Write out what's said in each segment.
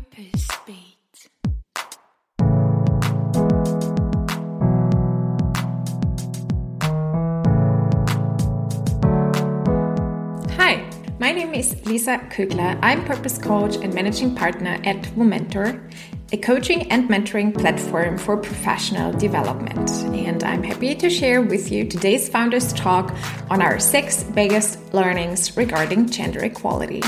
Purpose Beat. Hi, my name is Lisa Kugler. I'm purpose coach and managing partner at Womentor, a coaching and mentoring platform for professional development. And I'm happy to share with you today's founders talk on our six biggest learnings regarding gender equality.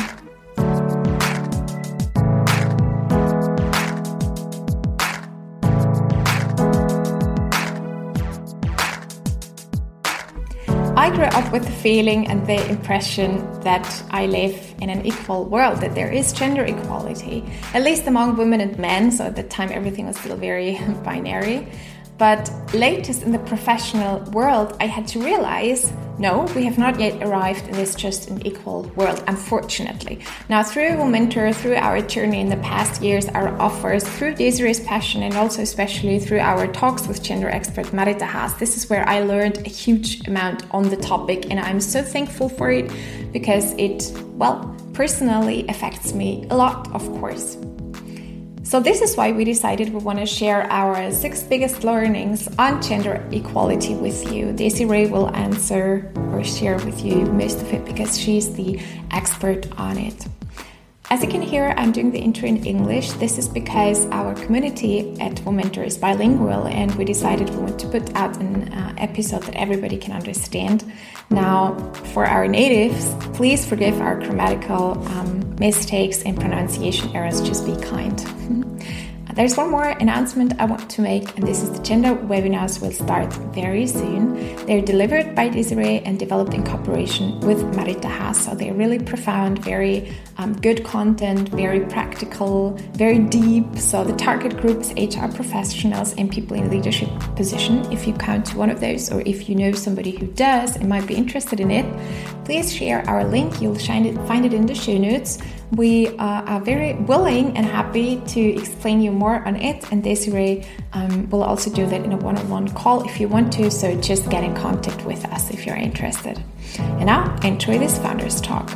With the feeling and the impression that I live in an equal world, that there is gender equality, at least among women and men. So at the time, everything was still very binary. But latest in the professional world, I had to realize no, we have not yet arrived in this just an equal world, unfortunately. Now, through Womentor, through our journey in the past years, our offers, through Desiree's passion, and also especially through our talks with gender expert Marita Haas, this is where I learned a huge amount on the topic, and I'm so thankful for it because it, well, personally affects me a lot, of course. So, this is why we decided we want to share our six biggest learnings on gender equality with you. Desiree will answer or share with you most of it because she's the expert on it. As you can hear, I'm doing the intro in English. This is because our community at Womentor is bilingual and we decided we want to put out an uh, episode that everybody can understand. Now, for our natives, please forgive our grammatical um, mistakes and pronunciation errors, just be kind. There's one more announcement I want to make, and this is the gender webinars will start very soon. They're delivered by Desiree and developed in cooperation with Marita Haas. So they're really profound, very um, good content, very practical, very deep. So the target group is HR professionals and people in leadership position. If you count to one of those, or if you know somebody who does and might be interested in it, please share our link. You'll find it, find it in the show notes. We uh, are very willing and happy to explain you more on it, and Desiree um, will also do that in a one on one call if you want to. So just get in contact with us if you're interested. And now, enjoy this Founders Talk.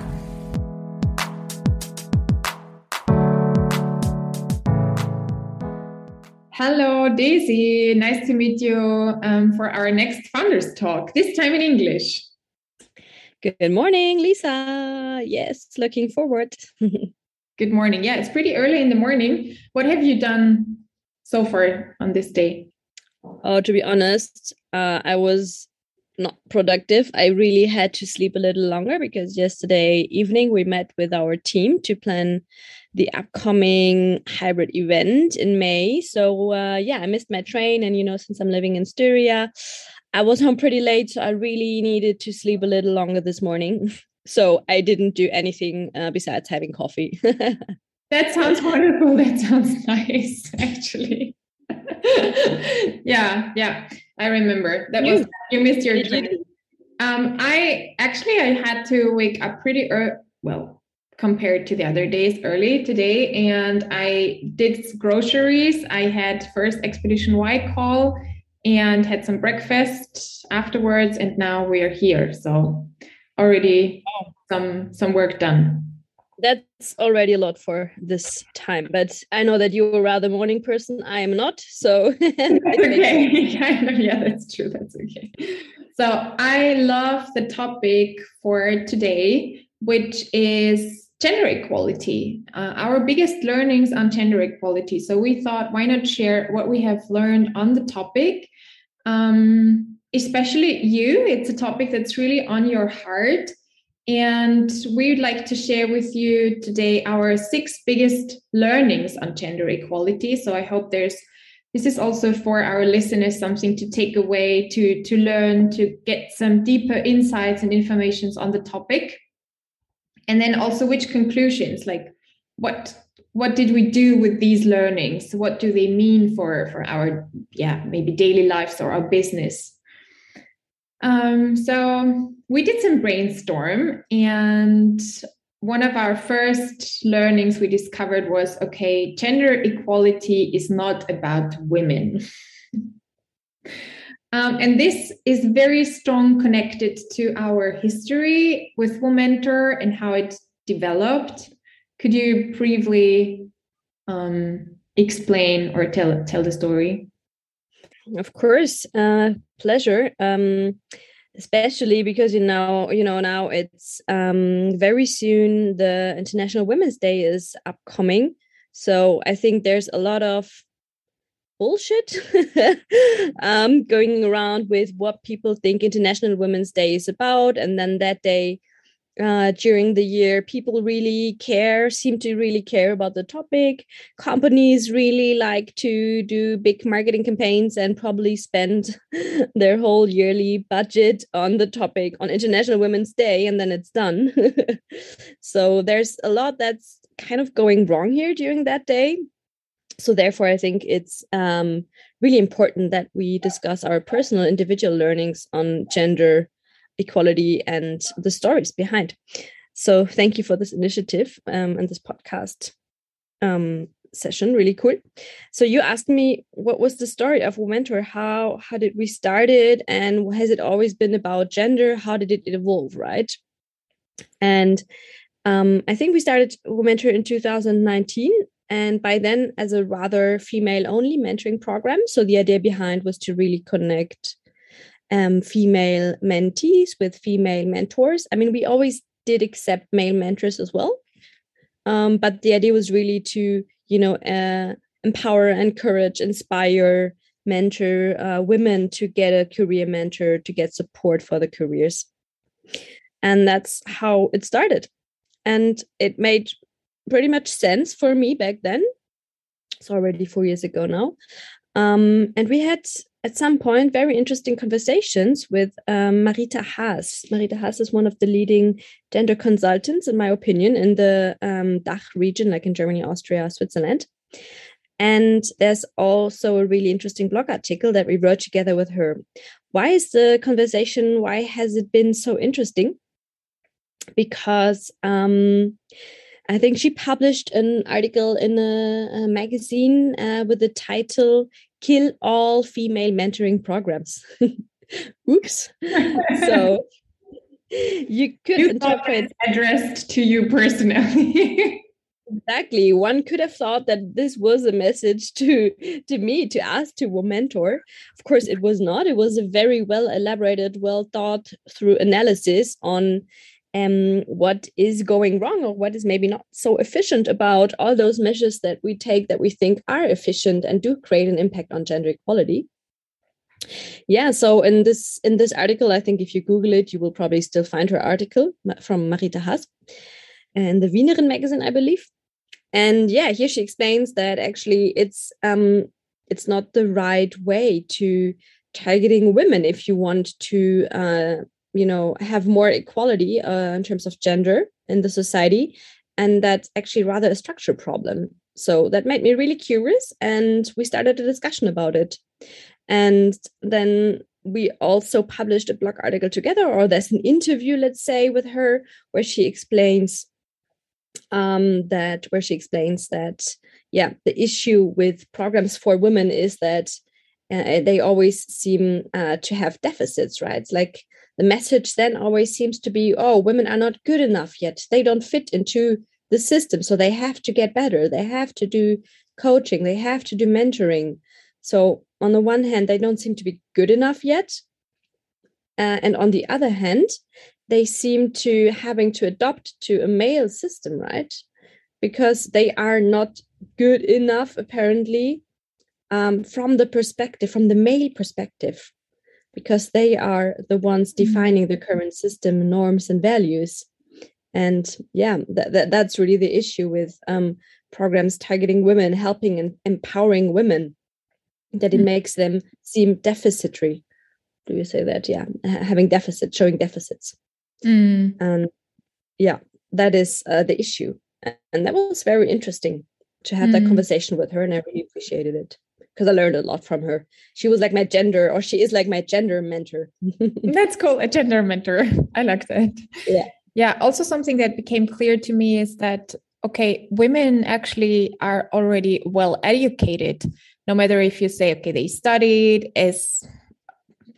Hello, Daisy. Nice to meet you um, for our next Founders Talk, this time in English. Good morning, Lisa. Yes, looking forward. Good morning. Yeah, it's pretty early in the morning. What have you done so far on this day? Oh, to be honest, uh, I was not productive. I really had to sleep a little longer because yesterday evening we met with our team to plan the upcoming hybrid event in May. So uh, yeah, I missed my train, and you know, since I'm living in Styria, I was home pretty late, so I really needed to sleep a little longer this morning. So I didn't do anything uh, besides having coffee. that sounds wonderful. That sounds nice, actually. yeah, yeah, I remember that you, was you missed your train. You? Um, I actually I had to wake up pretty early. Well, compared to the other days early today. And i did groceries. I had first expedition y call and had some breakfast afterwards. And now we are here. So already oh. some some work done. That's already a lot for this time but i know that you're a rather morning person. I am not so. Okay. Yeah that's true. That's okay. So i love the topic for today which is gender equality, uh, our biggest learnings on gender equality. So we thought, why not share what we have learned on the topic? Um, especially you, it's a topic that's really on your heart. And we would like to share with you today our six biggest learnings on gender equality. So I hope there's this is also for our listeners something to take away, to, to learn, to get some deeper insights and informations on the topic and then also which conclusions like what what did we do with these learnings? What do they mean for for our yeah maybe daily lives or our business? Um, so we did some brainstorm and one of our first learnings we discovered was okay gender equality is not about women Um, and this is very strong connected to our history with Womentor and how it developed. Could you briefly um, explain or tell tell the story? Of course, uh, pleasure. Um, especially because you know, you know, now it's um, very soon. The International Women's Day is upcoming, so I think there's a lot of bullshit um, going around with what people think International Women's Day is about, and then that day uh, during the year. People really care, seem to really care about the topic. Companies really like to do big marketing campaigns and probably spend their whole yearly budget on the topic on International Women's Day, and then it's done. so there's a lot that's kind of going wrong here during that day. So therefore, I think it's um, really important that we discuss our personal individual learnings on gender equality and the stories behind. So thank you for this initiative um, and this podcast um, session. Really cool. So you asked me what was the story of Womentor? How how did we start it, and has it always been about gender? How did it evolve? Right. And um, I think we started Womentor in 2019 and by then as a rather female only mentoring program so the idea behind was to really connect um, female mentees with female mentors. I mean, we always did accept male mentors as well. Um, but the idea was really to, you know, uh, empower, encourage, inspire, mentor uh, women to get a career mentor, to get support for the careers. And that's how it started. And it made pretty much sense for me back then. It's already four years ago now. Um, and we had at some point very interesting conversations with um, Marita Haas. Marita Haas is one of the leading gender consultants, in my opinion, in the um, DACH region, like in Germany, Austria, Switzerland. And there's also a really interesting blog article that we wrote together with her. Why is the conversation, why has it been so interesting? Because um, I think she published an article in a, a magazine uh, with the title kill all female mentoring programs. Oops. so you could you interpret addressed to you personally. exactly. One could have thought that this was a message to to me to ask to a mentor. Of course, it was not. It was a very well elaborated, well thought through analysis on um, what is going wrong or what is maybe not so efficient about all those measures that we take that we think are efficient and do create an impact on gender equality. Yeah so in this in this article i think if you google it you will probably still find her article from marita haas and the wienerin magazine i believe. And yeah here she explains that actually it's um it's not the right way to targeting women if you want to uh, you know have more equality uh, in terms of gender in the society and that's actually rather a structure problem. So that made me really curious and we started a discussion about it. And then we also published a blog article together or there's an interview let's say with her where she explains um, that where she explains that yeah the issue with programs for women is that uh, they always seem uh, to have deficits right? Like the message then always seems to be oh women are not good enough yet. They don't fit into the system so they have to get better. They have to do coaching. They have to do mentoring. So on the one hand they don't seem to be good enough yet uh, and on the other hand they seem to having to adopt to a male system right? Because they are not good enough apparently um, from the perspective from the male perspective because they are the ones mm-hmm. defining the current system norms and values and yeah that, that that's really the issue with um, programs targeting women helping and empowering women that it mm. makes them seem deficitary do you say that yeah having deficits showing deficits mm. and yeah that is uh, the issue and that was very interesting to have mm. that conversation with her and i really appreciated it because I learned a lot from her. She was like my gender, or she is like my gender mentor. That's cool, a gender mentor. I like that. Yeah. Yeah. Also, something that became clear to me is that, okay, women actually are already well educated, no matter if you say, okay, they studied as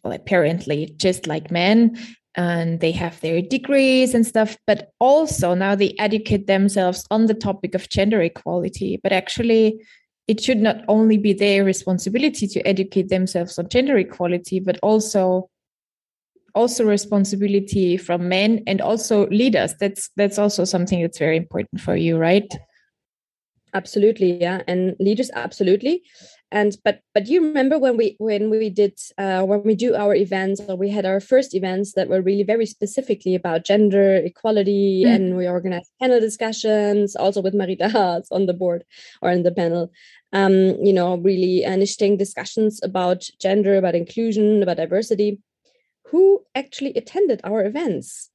well, apparently just like men. and they have their degrees and stuff, but also now they educate themselves on the topic of gender equality. But actually, it should not only be their responsibility to educate themselves on gender equality, but also also responsibility from men and also leaders. That's that's also something that's very important for you, right? Absolutely, yeah, and leaders absolutely and but but you remember when we when we did uh, when we do our events or we had our first events that were really very specifically about gender equality mm. and we organized panel discussions also with marita haas on the board or in the panel um you know really initiating discussions about gender about inclusion about diversity who actually attended our events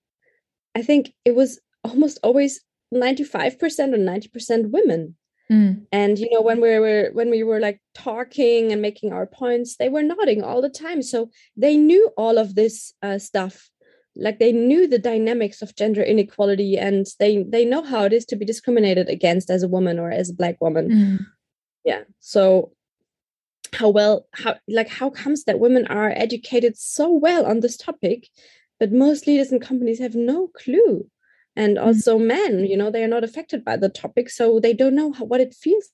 i think it was almost always 95% or 90% women Mm. And you know, when we were when we were like talking and making our points, they were nodding all the time. So they knew all of this uh, stuff. Like they knew the dynamics of gender inequality, and they they know how it is to be discriminated against as a woman or as a black woman. Mm. Yeah. So how well how like how comes that women are educated so well on this topic, but most leaders and companies have no clue? and mm-hmm. also mm-hmm. men you know they are not affected by the topic so they don't know how, what it feels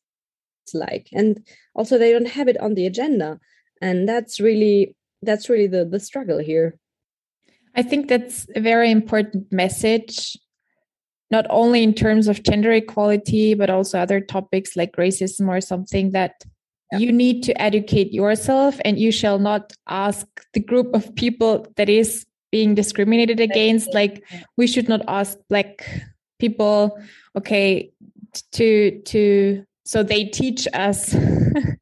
like and also they don't have it on the agenda and that's really that's really the the struggle here i think that's a very important message not only in terms of gender equality but also other topics like racism or something that yeah. you need to educate yourself and you shall not ask the group of people that is being discriminated against. like we should not ask black people okay to to so they teach us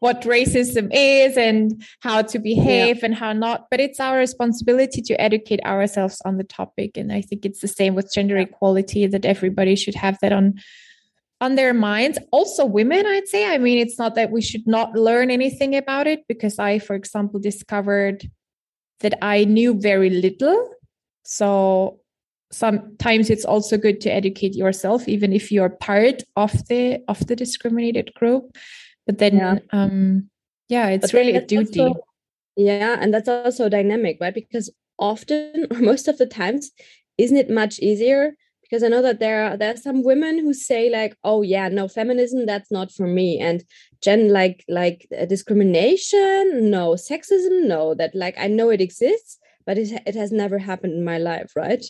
what racism is and how to behave yeah. and how not but it's our responsibility to educate ourselves on the topic. And i think it's the same with gender equality that everybody should have that on on their minds. Also women i'd say. I mean it's not that we should not learn anything about it because i for example discovered that I knew very little. So sometimes it's also good to educate yourself, even if you're part of the of the discriminated group. But then, yeah, um, yeah it's really a duty. Also, yeah, and that's also dynamic, right? Because often, or most of the times, isn't it much easier because I know that there are there are some women who say like, oh yeah, no feminism, that's not for me, and gen like like uh, discrimination, no sexism, no. That like I know it exists, but it it has never happened in my life, right?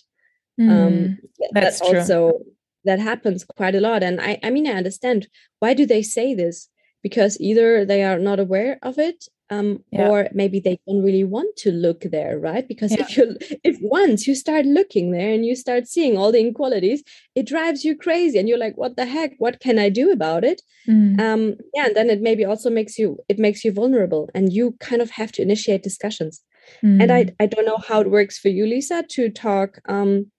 Mm, um, that's, also that happens quite a lot, and I I mean I understand why do they say this because either they are not aware of it um, yeah. or maybe they don't really want to look there right because yeah. if you if once you start looking there and you start seeing all the inequalities it drives you crazy and you're like what the heck what can i do about it mm. um, yeah and then it maybe also makes you it makes you vulnerable and you kind of have to initiate discussions mm. and i mm. i don't know how it works for you lisa to talk um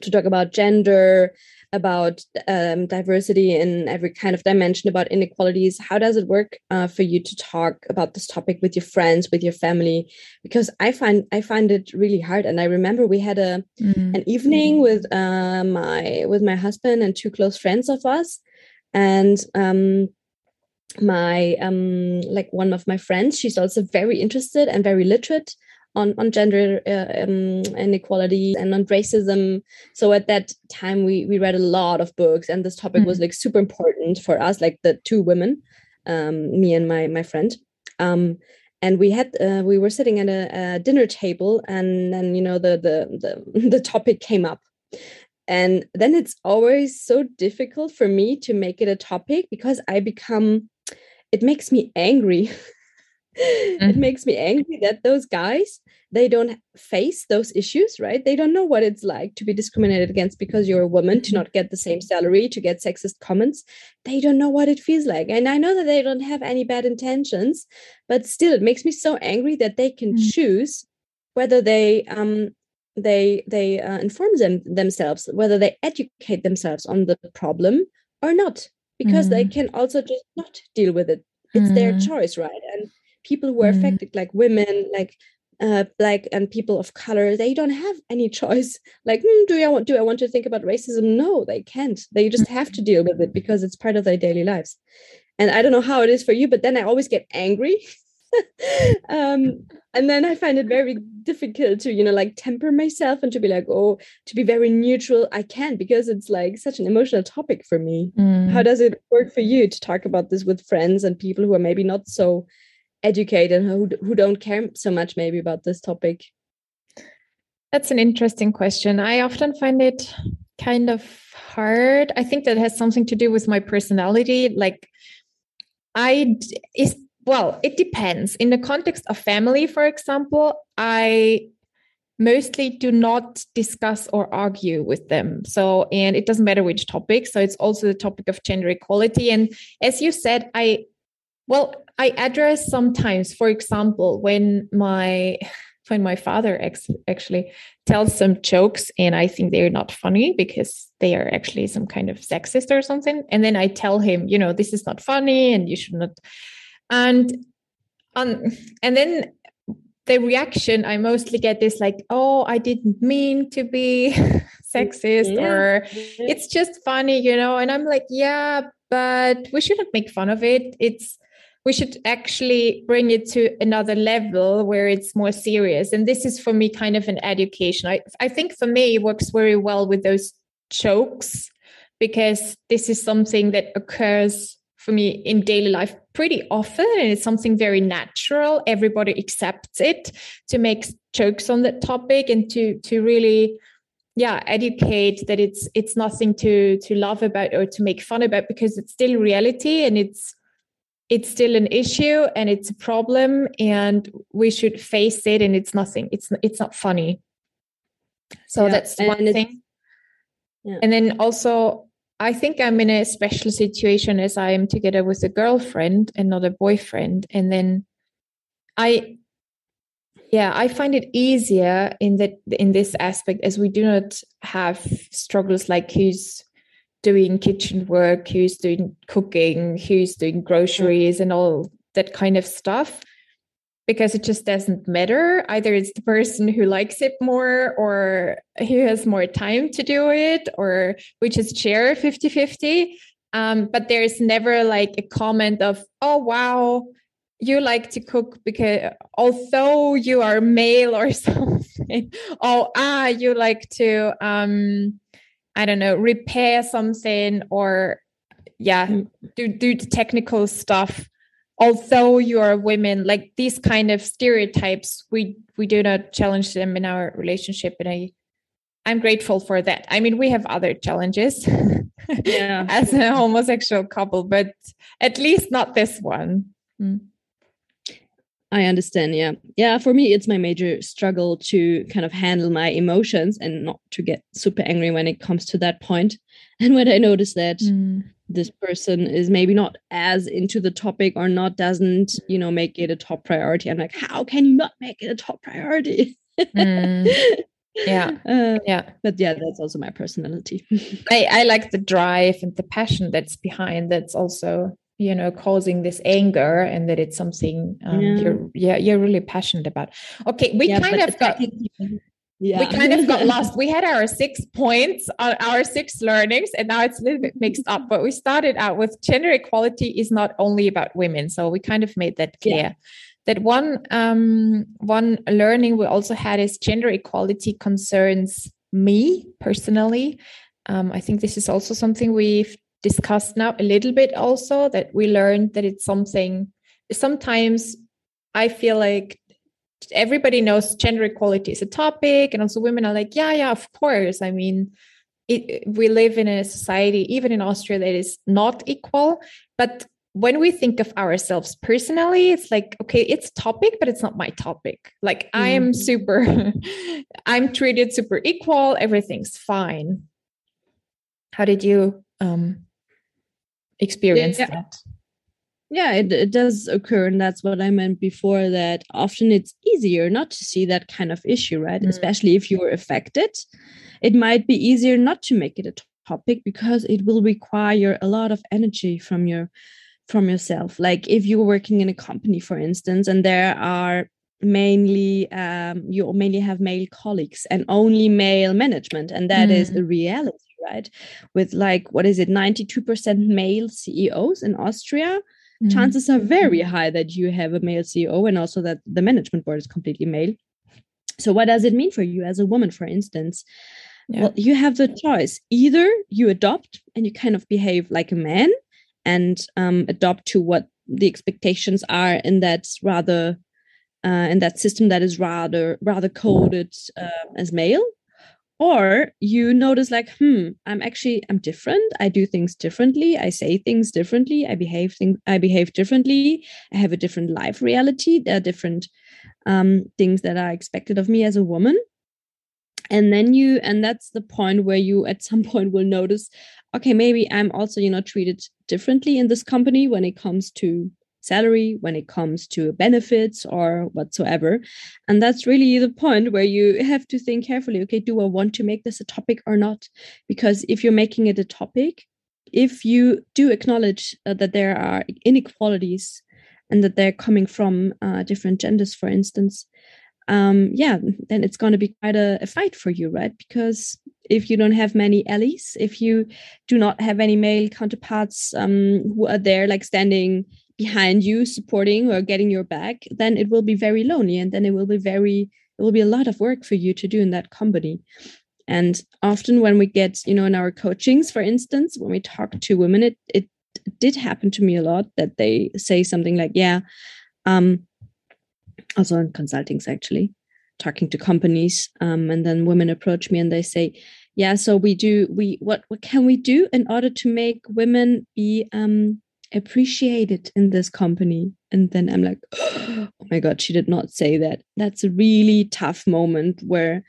to talk about gender about um, diversity in every kind of dimension, about inequalities. How does it work uh, for you to talk about this topic with your friends, with your family? Because I find I find it really hard. And I remember we had a mm. an evening with uh, my with my husband and two close friends of us, and um, my um like one of my friends she's also very interested and very literate on on gender uh, um, inequality and on racism. So at that time, we we read a lot of books, and this topic mm-hmm. was like super important for us, like the two women, um, me and my my friend. Um, and we had uh, we were sitting at a, a, dinner table, and then you know the the the the topic came up, and then it's always so difficult for me to make it a topic because I become it makes me angry mm-hmm. it makes me angry that those guys they don't face those issues right they don't know what it's like to be discriminated against because you're a woman to mm-hmm. not get the same salary to get sexist comments they don't know what it feels like and i know that they don't have any bad intentions but still it makes me so angry that they can mm-hmm. choose whether they um they they uh, inform them themselves whether they educate themselves on the problem or not because mm-hmm. they can also just not deal with it it's their mm-hmm. choice right and people who are mm. affected like women like uh, black and people of color they don't have any choice like mm, do i want do i want to think about racism no they can't they just have to deal with it because it's part of their daily lives and i don't know how it is for you but then i always get angry um, and then I find it very difficult to, you know, like temper myself and to be like, oh, to be very neutral. I can't because it's like such an emotional topic for me. Mm. How does it work for you to talk about this with friends and people who are maybe not so educated, who who don't care so much maybe about this topic? That's an interesting question. I often find it kind of hard. I think that has something to do with my personality. Like, I is well, it depends. In the context of family, for example, I mostly do not discuss or argue with them. So, and it doesn't matter which topic. So, it's also the topic of gender equality. And as you said, I, well, I address sometimes, for example, when my when my father ex- actually tells some jokes and I think they're not funny because they are actually some kind of sexist or something. And then I tell him, you know, this is not funny and you should not. And um, and then the reaction I mostly get is like, oh, I didn't mean to be sexist yeah. or it's just funny, you know. And I'm like, yeah, but we shouldn't make fun of it. It's we should actually bring it to another level where it's more serious. And this is for me kind of an education. I, I think for me, it works very well with those jokes because this is something that occurs for me in daily life pretty often and it's something very natural everybody accepts it to make jokes on that topic and to to really yeah educate that it's it's nothing to to laugh about or to make fun about because it's still reality and it's it's still an issue and it's a problem and we should face it and it's nothing. It's it's not funny. So yeah, that's one thing. Yeah. and then also i think i'm in a special situation as i am together with a girlfriend and not a boyfriend. And then i yeah i find it easier in that in this aspect as we do not have struggles like who's doing kitchen work, who's doing cooking, who's doing groceries and all that kind of stuff because it just doesn't matter. Either it's the person who likes it more or who has more time to do it, or we just share 50 50. Um, but there's never like a comment of, oh, wow, you like to cook because although you are male or something, oh, ah, you like to. Um, I don't know, repair something or yeah, mm. do do the technical stuff. Although you are women, like these kind of stereotypes, we we do not challenge them in our relationship, and I I'm grateful for that. I mean, we have other challenges yeah. as a homosexual couple, but at least not this one. Mm. I understand. Yeah. Yeah. For me, it's my major struggle to kind of handle my emotions and not to get super angry when it comes to that point. And when I notice that mm. this person is maybe not as into the topic or not doesn't, you know, make it a top priority, I'm like, how can you not make it a top priority? Mm. Yeah. Uh, yeah. But yeah, that's also my personality. I, I like the drive and the passion that's behind that's also you know causing this anger and that it's something um, yeah. you're yeah you're really passionate about okay we yeah, kind of got yeah. we kind of got lost we had our six points on our six learnings and now it's a little bit mixed up but we started out with gender equality is not only about women so we kind of made that clear yeah. that one um one learning we also had is gender equality concerns me personally um, I think this is also something we've discussed now a little bit also that we learned that it's something sometimes I feel like everybody knows gender equality is a topic and also women are like yeah yeah of course. I mean it, we live in a society even in austria that is not equal but when we think of ourselves personally it's like okay it's topic but it's not my topic. Like i am mm-hmm. super i'm treated super equal everything's fine. How did you um experience yeah. that yeah it, it does occur and that's what i meant before that often it's easier not to see that kind of issue right mm. especially if you're affected it might be easier not to make it a topic because it will require a lot of energy from your from yourself like if you're working in a company for instance and there are mainly um, you mainly have male colleagues and only male management and that mm. is the reality right? With like, what is it, 92% male CEOs in Austria. mm. chances are very high that you have a male ceo and also that the management board is completely male so what does it mean for you as a woman for instance yeah. well you have the choice either you adopt and you kind of behave like a man and um, adopt to what the expectations are in that rather uh, in that system that is rather rather coded uh, as male or you notice like hmm i'm actually i'm different. I do things differently. I say things differently. I behave things i behave differently. I have a different life reality. There are different um, things that are expected of me as a woman. And then you and that's the point where you at some point will notice okay maybe i'm also you know treated differently in this company when it comes to salary when it comes to benefits or whatsoever and that's really the point where you have to think carefully okay do i want to make this a topic or not because if you're making it a topic if you do acknowledge uh, that there are inequalities and that they're coming from uh, different genders for instance um, yeah, then it's going to be quite a, a, fight for you, right? Because if you don't have many allies, if you do not have any male counterparts um, who are there, like standing behind you, supporting or getting your back, then it will be very lonely, and then it will be very, it will be a lot of work for you to do in that company. And often, when we get, you know, in our coachings, for instance, when we talk to women, it it did happen to me a lot that they say something like, "Yeah." Um, also in consultings actually talking to companies um, and then women approach me and they say yeah so we do we what what can we do in order to make women be um, appreciated in this company. And then i'm like oh my god she did not say that. That's a really tough moment where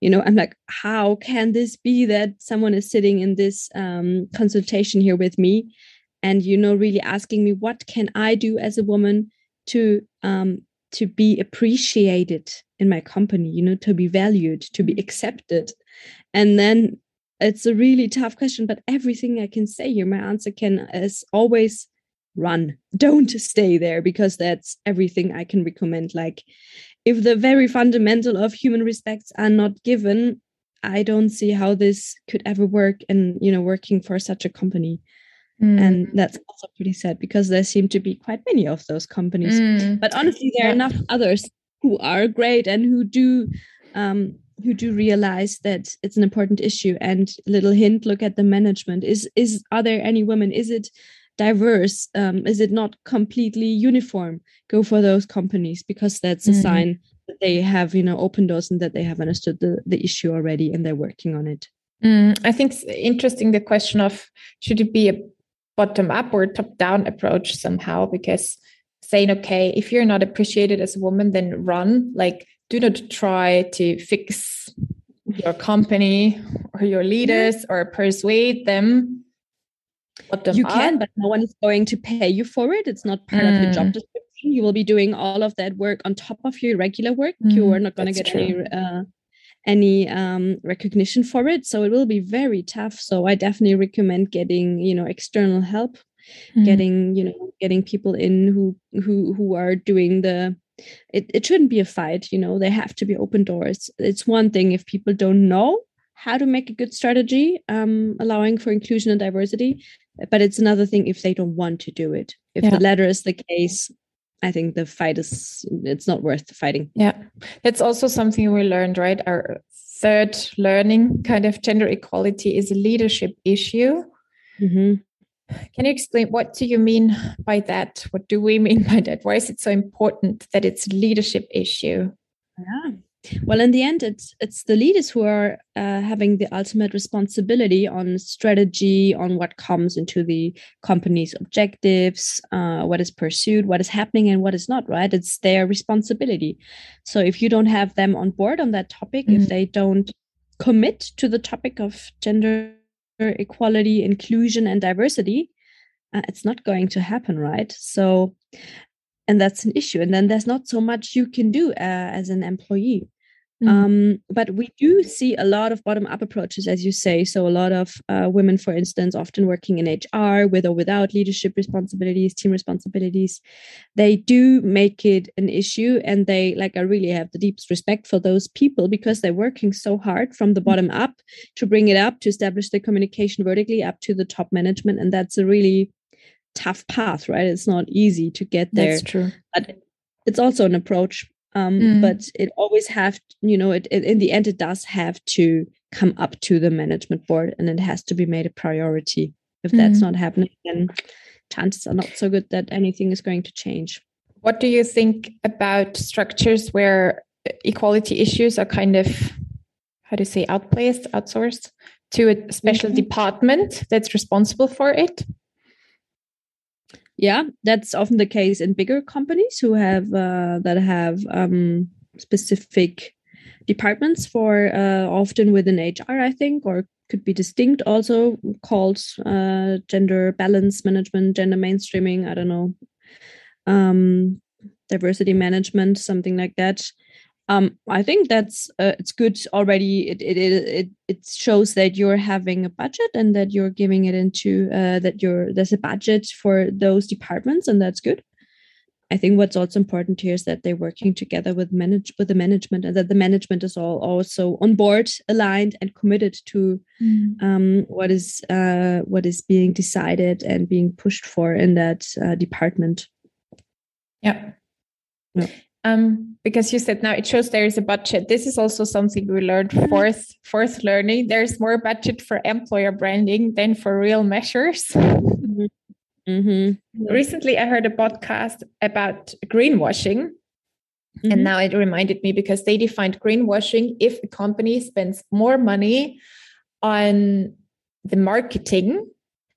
you know i'm like how can this be that someone is sitting in this um, consultation here with me and you know really asking me what can i do as a woman to um, to be appreciated in my company you know to be valued to be mm. accepted? And then it's a really tough question but everything i can say here my answer can is always run don't stay there because that's everything i can recommend like if the very fundamental of human respects are not given i don't see how this could ever work and you know working for such a company Mm. And that's also pretty sad because there seem to be quite many of those companies. Mm. But honestly, there yeah. are enough others who are great and who do um, who do realize that it's an important issue. And a little hint: look at the management. Is is are there any women? Is it diverse? Um, is it not completely uniform? Go for those companies because that's a mm. sign that they have you know open doors and that they have understood the the issue already and they're working on it. Mm, I think it's interesting the question of should it be a bottom up or top down approach somehow because saying okay if you're not appreciated as a woman then run like do not try to fix your company or your leaders or persuade them What you up. can but no one is going to pay you for it it's not part mm. of your job description you will be doing all of that work on top of your regular work mm, you are not going to get true. any uh, any um, recognition for it. So it will be very tough. So I definitely recommend getting, you know, external help, mm. getting, you know, getting people in who who who are doing the it, it shouldn't be a fight, you know, they have to be open doors. It's one thing if people don't know how to make a good strategy, um, allowing for inclusion and diversity, but it's another thing if they don't want to do it. If yeah. the latter is the case, I think the fight is it's not worth fighting. Yeah. That's also something we learned, right? Our third learning kind of gender equality is a leadership issue. Mm-hmm. Can you explain what do you mean by that? What do we mean by that? Why is it so important that it's a leadership issue? Yeah well in the end it's it's the leaders who are uh, having the ultimate responsibility on strategy on what comes into the company's objectives uh, what is pursued what is happening and what is not right it's their responsibility so if you don't have them on board on that topic mm-hmm. if they don't commit to the topic of gender equality inclusion and diversity uh, it's not going to happen right? So and that's an issue. And then there's not so much you can do uh, as an employee Mm. Um, but we do see a lot of bottom up approaches, as you say. So, a lot of uh, women, for instance, often working in HR with or without leadership responsibilities, team responsibilities, they do make it an issue. And they, like, I really have the deepest respect for those people because they're working so hard from the mm. bottom up to bring it up, to establish the communication vertically up to the top management. And that's a really tough path, right? It's not easy to get there. That's true. But it's also an approach. Um, mm. But it always have, you know, it, it in the end, it does have to come up to the management board, and it has to be made a priority. If mm. that's not happening, then chances are not so good that anything is going to change. What do you think about structures where equality issues are kind of, how do you say, outplaced, outsourced to a special mm-hmm. department that's responsible for it? Yeah that's often the case in bigger companies who have uh, that have um, specific departments for uh, often within hr i think or could be distinct. Also called uh, gender balance management gender mainstreaming i don't know um, diversity management something like that um, I think that's uh, it's good already. It, it it it shows that you're having a budget and that you're giving it into uh, that you're there's a budget for those departments, and that's good. I think what's also important here is that they're working together with manage with the management, and that the management is all also on board, aligned, and committed to mm. um, what is uh, what is being decided and being pushed for in that uh, department. Yeah. yeah um, because you said now it shows there is a budget. This is also something we learned mm-hmm. fourth fourth learning. There's more budget for employer branding than for real measures. Mm-hmm. mm-hmm. Recently, I heard a podcast about greenwashing. Mm-hmm. And now it reminded me because they defined greenwashing if a company spends more money on the marketing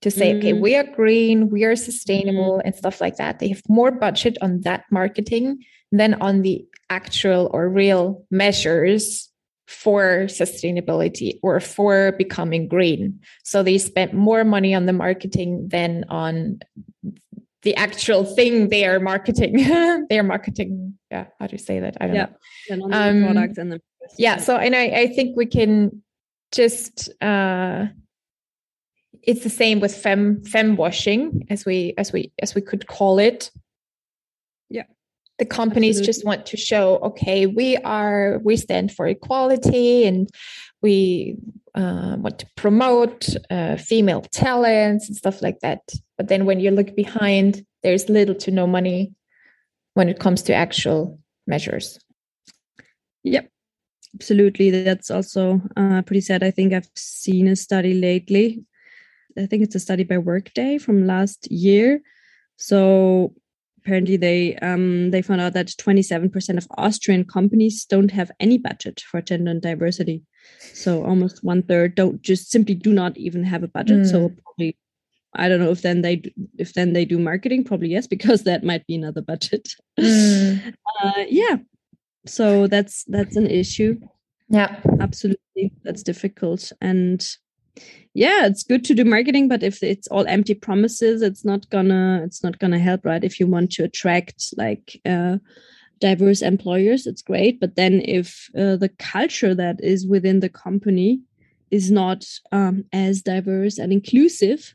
to say, okay, mm-hmm. we are green, we are sustainable, mm-hmm. and stuff like that. They have more budget on that marketing than on the actual or real measures for sustainability or for becoming green. So they spent more money on the marketing than on the actual thing they are marketing. they are marketing. Yeah, how do you say that? I don't yeah. know. Um, products and the yeah. So and I, I think we can just uh it's the same with fem fem washing as we as we as we could call it the companies Absolutely. just want to show okay we are we stand for equality and we uh, want to promote uh, female talents and stuff like that. But then when you look behind there's little to no money when it comes to actual measures. Yep. Absolutely. That's also uh, pretty sad. I think i've seen a study lately. I think it's a study by workday from last year. So apparently they um, they found out that 27% of Austrian companies don't have any budget for gender and diversity. So almost one third don't just simply do not even have a budget. Mm. So hmm. probably I don't know if then they if then they do marketing. Probably yes, because that might be another budget. Mm. Uh, yeah, so that's that's an issue. Yeah, absolutely, that's difficult and yeah it's good to do marketing but if it's all empty promises it's not gonna it's not gonna help right? If you want to attract like uh, diverse employers it's great. But then if uh, the culture that is within the company is not um, as diverse and inclusive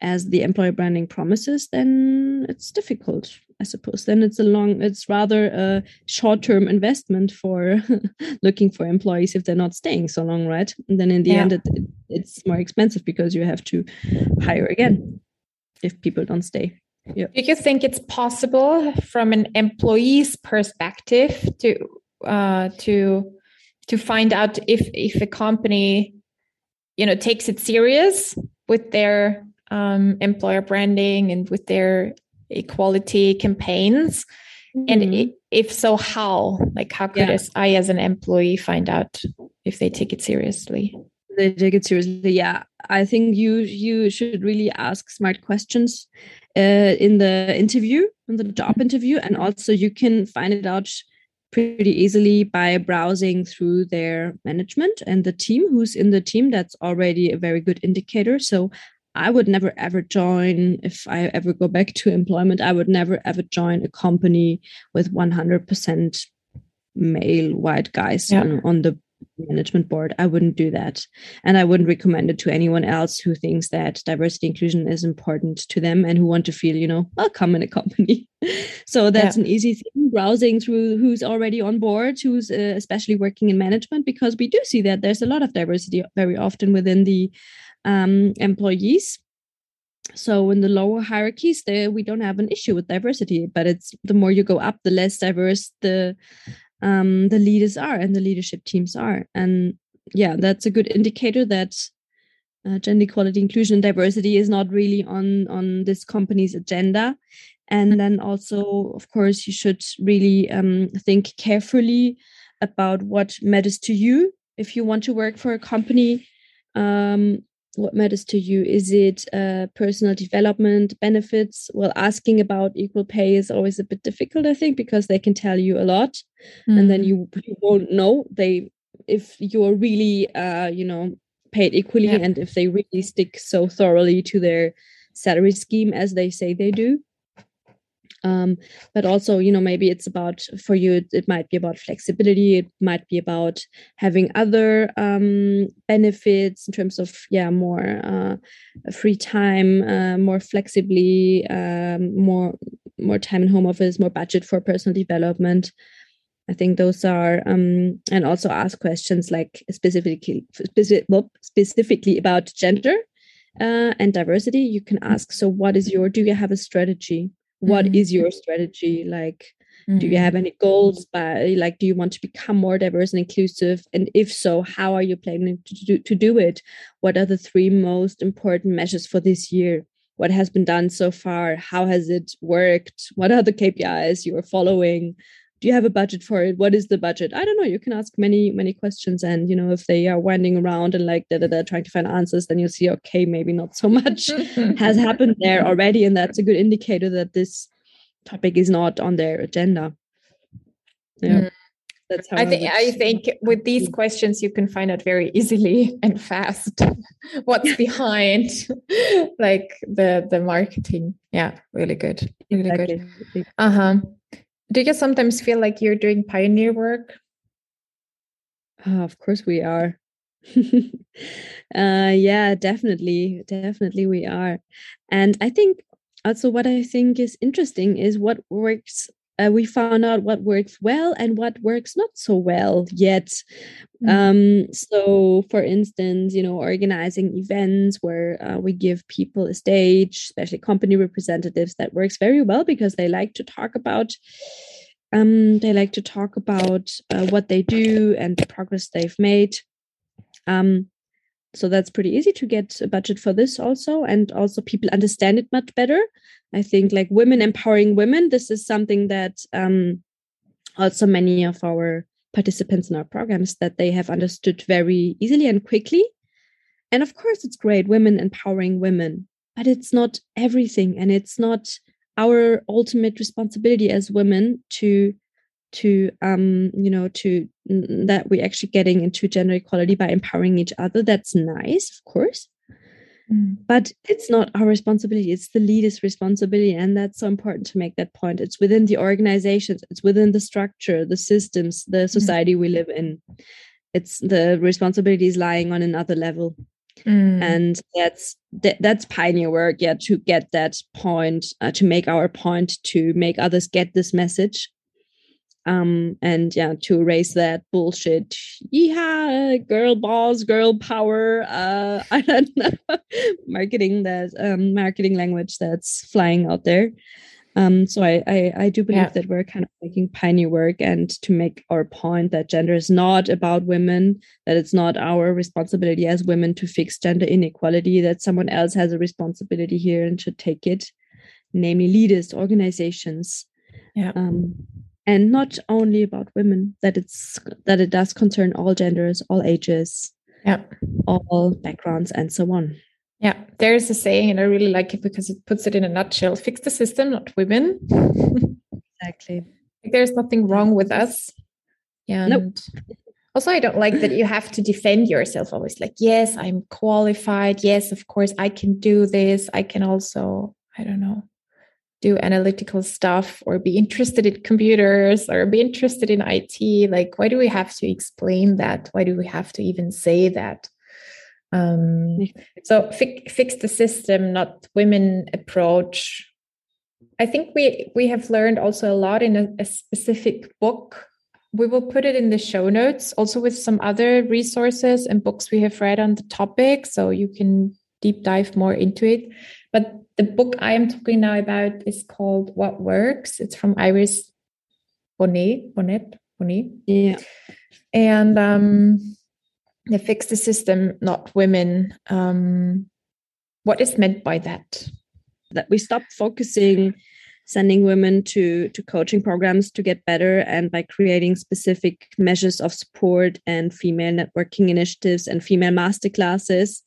as the employer branding promises then it's difficult I suppose. Then it's a long, it's rather a short term investment for looking for employees if they're not staying so long, right? And then in the yeah. end, it, it, it's more expensive because you have to hire again if people don't stay. Yeah. Do you think it's possible from an employee's perspective to uh, to to find out if if a company you know takes it serious with their um, employer branding and with their equality campaigns? Mm-hmm. and if so how? Like how could yeah. i as an employee find out if they take it seriously? They take it seriously yeah. I think you you should really ask smart questions uh, in the interview in the job interview and also you can find it out pretty easily by browsing through their management and the team who's in the team that's already a very good indicator. So I would never ever join, if I ever go back to employment, I would never ever join a company with 100% male white guys yeah. on, on the management board. I wouldn't do that. And I wouldn't recommend it to anyone else who thinks that diversity inclusion is important to them and who want to feel, you know, welcome in a company. so that's yeah. an easy thing browsing through who's already on board, who's uh, especially working in management, because we do see that there's a lot of diversity very often within the um, employees. So in the lower hierarchies there we don't have an issue with diversity but it's the more you go up the less diverse the um, the leaders are and the leadership teams are. And yeah that's a good indicator that uh, gender equality inclusion and diversity is not really on on this company's agenda. And mm-hmm. then also of course you should really um, think carefully about what matters to you. If you want to work for a company um, what matters to you is it uh, personal development benefits well asking about equal pay is always a bit difficult i think because they can tell you a lot mm. and then mm. you, you won't know they if you're really uh, you know paid equally yeah. and if they really stick so thoroughly to their salary scheme as they say they do um, but also you know maybe it's about for you it, it, might be about flexibility it might be about having other um, benefits in terms of yeah more uh, free time uh, more flexibly um, more more time in home office more budget for personal development I think those are, um, and also ask questions like specifically specific, specifically about gender uh, and diversity. You can ask, so what is your? Do you have a strategy? What mm-hmm. is your strategy like mm-hmm. do you mm-hmm. have any goals by like do you want to become more diverse and inclusive and if so how are you planning to do, to do it what are the three most important measures for this year what has been done so far how has it worked what are the kpis you are following do you have a budget for it what is the budget i don't know you can ask many many questions and you know if they are winding around and like da, da, da, trying to find answers then you see okay maybe not so much has happened there already and that's a good indicator that this topic is not on their agenda yeah mm. That's how I, think I think with these questions you can find out very easily and fast what's behind like the the marketing. Yeah, really good. Really exactly. good. Uh-huh. Do you sometimes feel like you're doing pioneer work? Oh, of course we are. uh, yeah, definitely. Definitely we are. And I think also what I think is interesting is what works uh, we found out what works well and what works not so well yet. Mm. Um, so, for instance, you know, organizing events where uh, we give people a stage, especially company representatives, that works very well because they like to talk about. Um, they like to talk about uh, what they do and the progress they've made. Um, so that's pretty easy to get a budget for this also and also people understand it much better. I think like women empowering women this is something that um, also many of our participants in our programs that they have understood very easily and quickly. And of course it's great women empowering women but it's not everything and it's not our ultimate responsibility as women to to um you know to that we're actually getting into gender equality by empowering each other that's nice of course mm. but it's not our responsibility it's the leader's responsibility and that's so important to make that point it's within the organizations it's within the structure the systems the mm. society mm. we live in it's the responsibility is lying on another level mm. and that's that, that's pioneer work yeah to get that point uh, to make our point to make others get this message um and yeah to erase that bullshit. Yeah girl balls girl power. Uh i don't know. Marketing that um marketing language that's flying out there. Um so i i, I do believe yeah. that we're kind of making pioneer work and to make our point that gender is not about women that it's not our responsibility as women to fix gender inequality that someone else has a responsibility here and should take it. Namely leaders organizations. Yeah. Um and not only about women that it's that it does concern all genders all ages yeah. all backgrounds and so on. Yeah there's a saying and i really like it because it puts it in a nutshell fix the system not women. Exactly. There's nothing wrong with us. Yeah nope. also i don't like that you have to defend yourself always like yes i'm qualified. Yes of course i can do this. I can also i don't know do analytical stuff or be interested in computers or be interested in IT? Like, why do we have to explain that? Why do we have to even say that? Um, so fi fix the system, not women approach. I think we we have learned also a lot in a, a specific book. We will put it in the show notes, also with some other resources and books we have read on the topic, so you can deep dive more into it but the book I am talking now about is called What Works. It's from Iris Bohnet, Bohnet, Bohnet. Yeah. And um, they fix the system, not women. Um, what is meant by that? That we stop focusing sending women to to coaching programs to get better and by creating specific measures of support and female networking initiatives and female master classes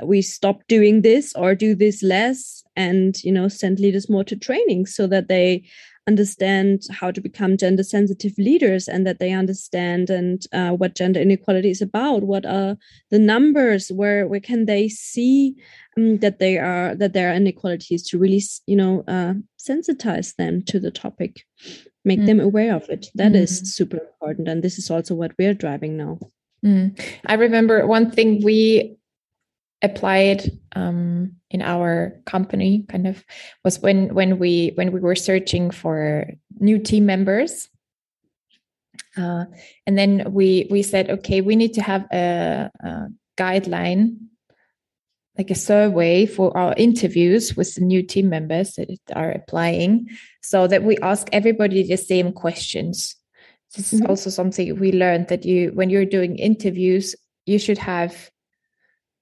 uh, we stop doing this or do this less and you know send leaders more to training so that they understand how to become gender sensitive leaders and that they understand and uh, what gender inequality is about what are the numbers where where can they see um, that they are that there are inequalities to really you know uh, sensitize them to the topic make mm. them aware of it That mm. is super important and this is also what we're driving now mm. i remember one thing we applied um, in our company kind of was when when we when we were searching for new team members uh, and then we we said okay we need to have a, a guideline like a survey for our interviews with the new team members that are applying so that we ask everybody the same questions this is mm-hmm. also something we learned that you when you're doing interviews you should have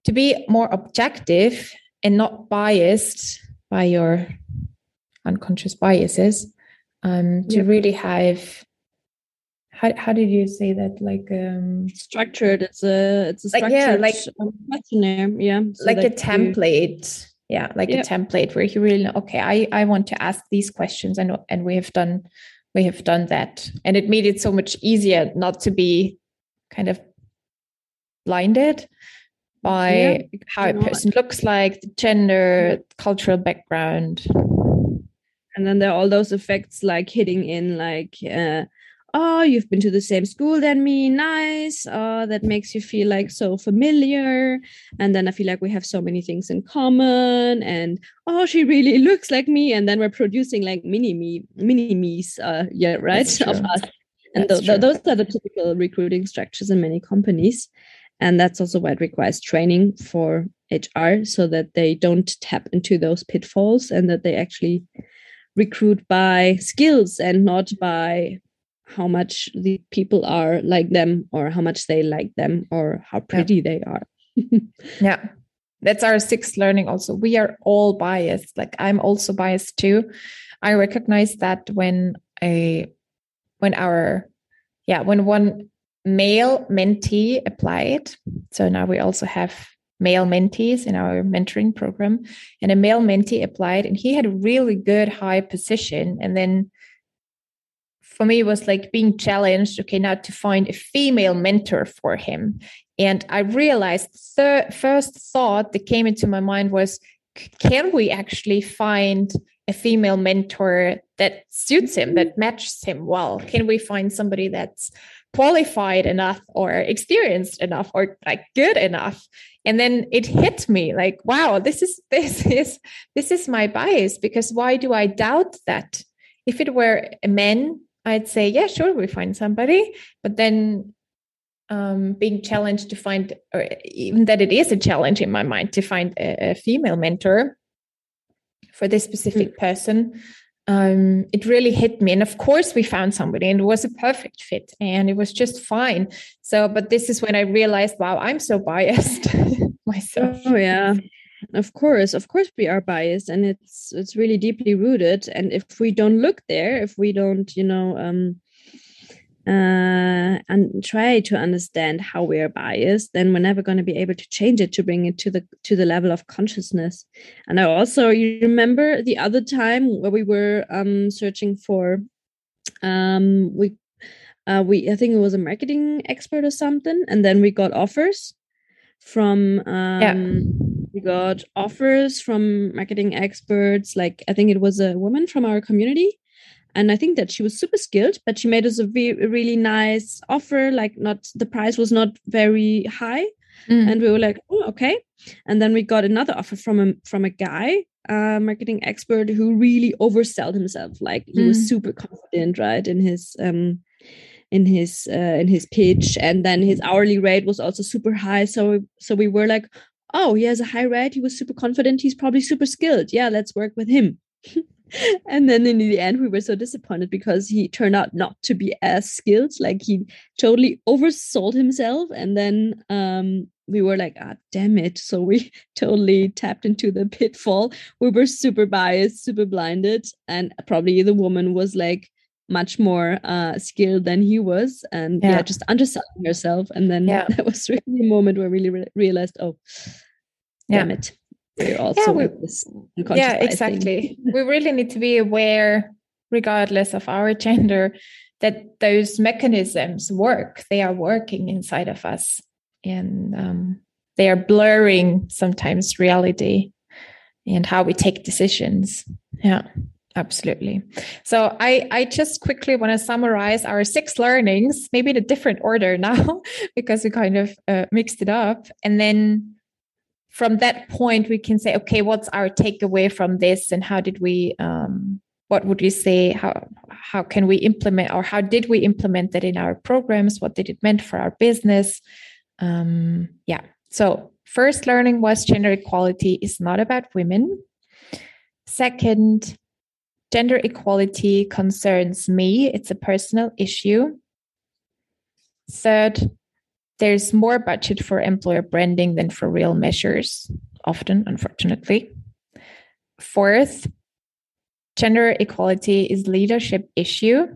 to be more objective and not biased by your unconscious biases um, to really have how, how did you say that? Like um structured it's a it's a structured like, yeah, like questionnaire yeah. So like a template you, yeah like a template where you really know okay i i want to ask these questions and and we have done we have done that. And it made it so much easier not to be kind of blinded by yeah, how a person looks like, the gender, cultural background. And then there are all those effects like hitting in, like, uh, oh, you've been to the same school than me, nice. Oh, that makes you feel like so familiar. And then I feel like we have so many things in common. And oh, she really looks like me. And then we're producing like mini me, mini me's, uh, yeah, right, of us. And th- th- those are the typical recruiting structures in many companies. And that's also why it requires training for HR so that they don't tap into those pitfalls and that they actually recruit by skills and not by how much the people are like them or how much they like them or how pretty yeah. they are. yeah. That's our sixth learning also. We are all biased. Like I'm also biased too. I recognize that when a when our yeah, when one male mentee applied. So now we also have male mentees in our mentoring program. And a male mentee applied, and he had a really good high position. And then for me, it was like being challenged, okay, now to find a female mentor for him. And I realized the first thought that came into my mind was, can we actually find a female mentor that suits him, that matches him well? Can we find somebody that's qualified enough or experienced enough or like good enough. And then it hit me like wow this is this is this is my bias because why do i doubt that? If it were a man i'd say yeah sure we find somebody. But then um, being challenged to find or even that it is a challenge in my mind to find a, a female mentor for this specific mm. person um, it really hit me. And of course, we found somebody and it was a perfect fit and it was just fine. So, but this is when I realized, wow, I'm so biased myself. Oh, yeah. Of course, of course, we are biased, and it's it's really deeply rooted. And if we don't look there, if we don't, you know, um, uh, and try to understand how we are biased, then we're never going to be able to change it to bring it to the to the level of consciousness. And I also you remember the other time where we were um, searching for um, we uh, we I think it was a marketing expert or something, and then we got offers from um, yeah. we got offers from marketing experts. Like I think it was a woman from our community and i think that she was super skilled but she made us a, a really nice offer like not the price was not very high mm. and we were like oh okay and then we got another offer from a from a guy a marketing expert who really oversold himself like he mm. was super confident right in his um in his uh, in his pitch and then his hourly rate was also super high so so we were like oh, he has a high rate. He was super confident. He's probably super skilled. Yeah, let's work with him. and then in the end, we were so disappointed because he turned out not to be as skilled. Like he totally oversold himself. And then um, we were like, ah, damn it. So we totally tapped into the pitfall. We were super biased, super blinded. And probably the woman was like, much more uh, skilled than he was and yeah, yeah just underselling herself and then yeah. that was really a moment where I really re- realized oh damn it we're also yeah, we, yeah exactly we really need to be aware regardless of our gender that those mechanisms work they are working inside of us and um, they are blurring sometimes reality and how we take decisions yeah Absolutely. So I, I just quickly want to summarize our six learnings, maybe in a different order now, because we kind of uh, mixed it up. And then from that point, we can say, okay, what's our takeaway from this, and how did we, um, what would you say, how how can we implement, or how did we implement that in our programs? What did it meant for our business? Um, yeah. So first learning was gender equality is not about women. Second, Gender equality concerns me, it's a personal issue. Third, there's more budget for employer branding than for real measures, often, unfortunately. Fourth, gender equality is leadership issue.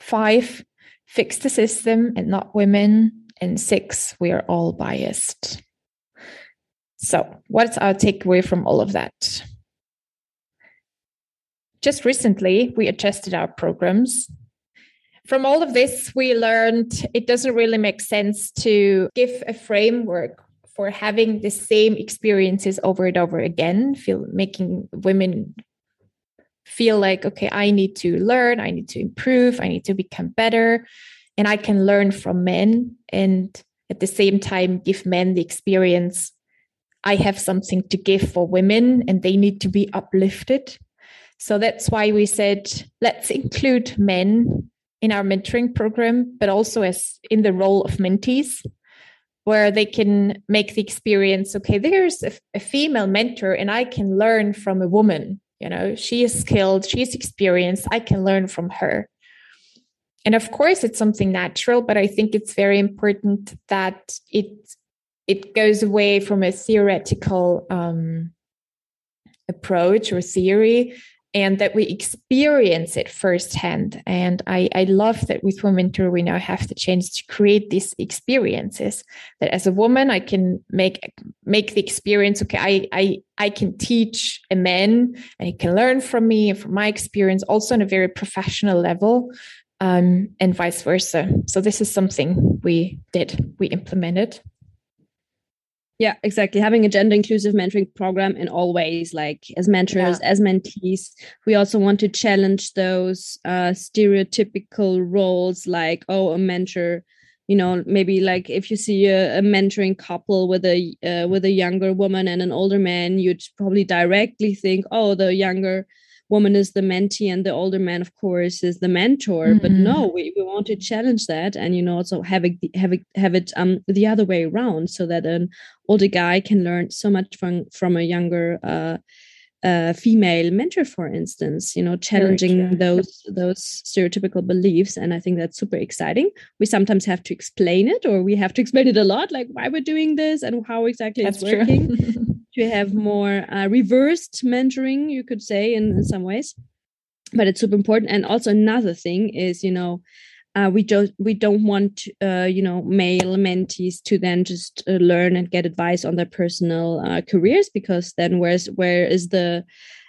Five, fix the system and not women. And six, we are all biased. So, what's our takeaway from all of that? just recently, we adjusted our programs. From all of this, we learned it doesn't really make sense to give a framework for having the same experiences over and over again, feel making women feel like, okay, I need to learn, I need to improve, I need to become better, and I can learn from men. And at the same time, give men the experience I have something to give for women and they need to be uplifted. So that's why we said, let's include men in our mentoring program, but also as in the role of mentees, where they can make the experience okay, there's a, a female mentor and I can learn from a woman. You know, she is skilled, she is experienced, I can learn from her. And of course, it's something natural, but I think it's very important that it it goes away from a theoretical um, approach or theory and that we experience it firsthand. And I, I love that with Women Tour, we now have the chance to create these experiences. That as a woman, I can make make the experience. Okay, I I I can teach a man, and he can learn from me and from my experience, also on a very professional level, um, and vice versa. So this is something we did. We implemented. Yeah, exactly. Having a gender inclusive mentoring program in all ways, like as mentors, yeah. as mentees. We also want to challenge those uh, stereotypical roles, like, oh, a mentor, you know, maybe like if you see a, a mentoring couple with a uh, with a younger woman and an older man, you'd probably directly think, oh, the younger woman is the mentee and the older man of course is the mentor mm-hmm. but no we, we want to challenge that and you know also have it have it have it um the other way around so that an older guy can learn so much from from a younger uh uh, female mentor, for instance, you know, challenging those those stereotypical beliefs, and I think that's super exciting. We sometimes have to explain it, or we have to explain it a lot, like why we're doing this and how exactly that's it's working. to have more uh, reversed mentoring, you could say, in, in some ways. But it's super important. And also another thing is, you know, uh, we don't we don't want uh, you know male mentees to then just uh, learn and get advice on their personal uh, careers because then where's where is the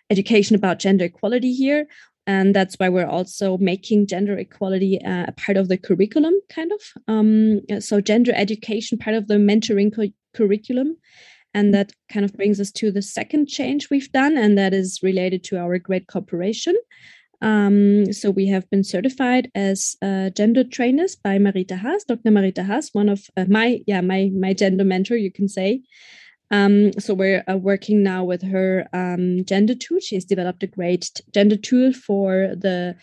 education about gender equality here and that's why we're also making gender equality uh, a part of the curriculum kind of um, so gender education part of the mentoring curriculum and that kind of brings us to the second change we've done, and that is related to our great cooperation. Um, so we have been certified as uh, gender trainers by Marita Haas, Dr. Marita Haas, one of uh, my yeah my my gender mentor, you can say. Um, so we're uh, working now with her um, gender tool. She has developed a great gender tool for the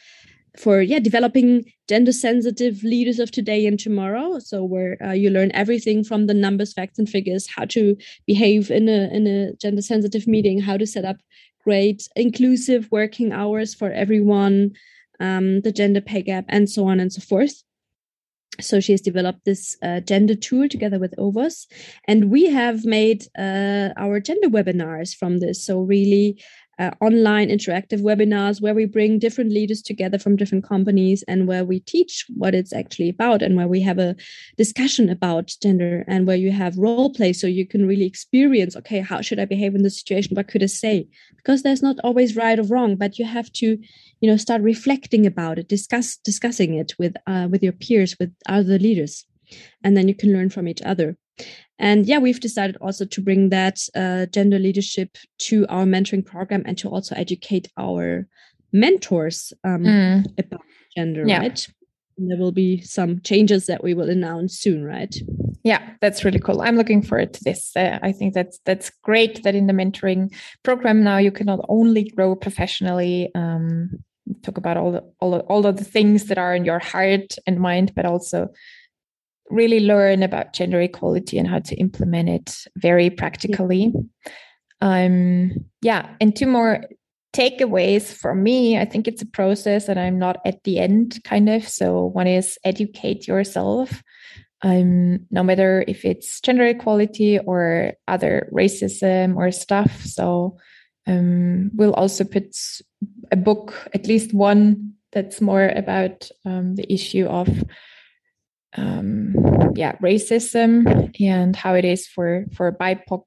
for yeah developing gender sensitive leaders of today and tomorrow. So where uh, you learn everything from the numbers facts and figures how to behave in a in a gender sensitive meeting how to set up great inclusive working hours for everyone um, the gender pay gap and so on and so forth. So she has developed this uh, gender tool together with ovos. And we have made uh, our gender webinars from this. So really uh, online interactive webinars where we bring different leaders together from different companies and where we teach what it's actually about and where we have a discussion about gender and where you have role play so you can really experience okay how should i behave in this situation? What could i say? Because there's not always right or wrong but you have to you know start reflecting about it discuss discussing it with uh, with your peers with other leaders. And then you can learn from each other and yeah, we've decided also to bring that uh, gender leadership to our mentoring program and to also educate our mentors um, mm. about gender, yeah. right? And there will be some changes that we will announce soon, right? Yeah, that's really cool. I'm looking forward to this. Uh, I think that's that's great that in the mentoring program now you can not only grow professionally, um, talk about all the all all of the things that are in your heart and mind, but also really learn about gender equality and how to implement it very practically. Yeah. Um, yeah, and two more takeaways for me. I think it's a process, and I'm not at the end, kind of. So one is educate yourself. Um, no matter if it's gender equality or other racism or stuff. So um, we'll also put a book, at least one, that's more about um, the issue of um, yeah racism and how it is for for BIPOC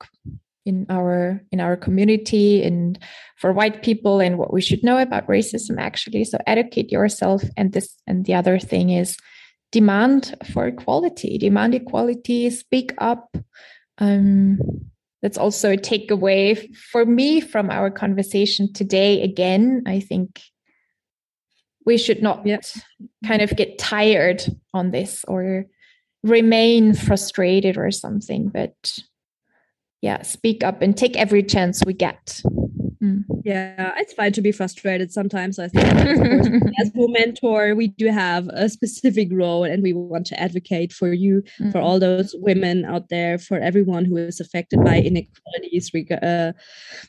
in our in our community and for white people and what we should know about racism actually. So educate yourself. And this and the other thing is demand for equality. Demand equality. Speak up. Um, that's also a takeaway for me from our conversation today. Again i think we should not yet kind of get tired on this or remain frustrated or something but yeah speak up and take every chance we get Mm. Yeah, it's fine to be frustrated sometimes. I think, as a mentor, we do have a specific role, and we want to advocate for you, mm. for all those women out there, for everyone who is affected by inequalities. Uh,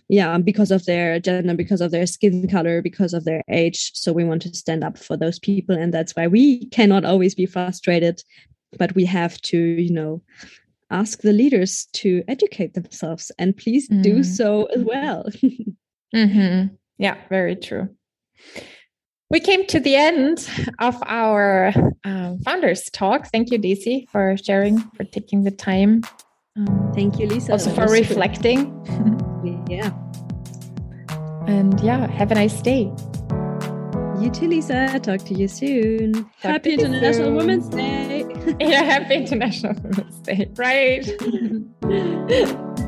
yeah, because of their gender, because of their skin color, because of their age. So we want to stand up for those people, and that's why we cannot always be frustrated, but we have to, you know, ask the leaders to educate themselves and please mm. do so as well mm-hmm. yeah very true we came to the end of our um, founders talk thank you daisy for sharing for taking the time um, thank you lisa also for reflecting yeah and yeah have a nice day you too, Lisa. Talk to you soon. Talk happy International soon. Women's Day. yeah, happy International Women's Day. Right.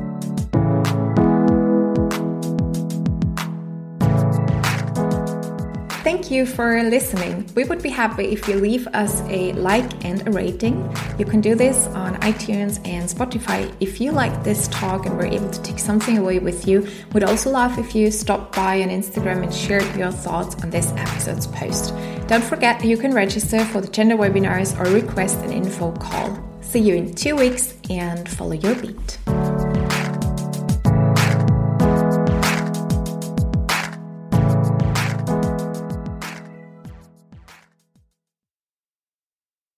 Thank you for listening. We would be happy if you leave us a like and a rating. You can do this on iTunes and Spotify. If you like this talk and were able to take something away with you, we'd also love if you stopped by on Instagram and shared your thoughts on this episode's post. Don't forget you can register for the gender webinars or request an info call. See you in two weeks and follow your beat.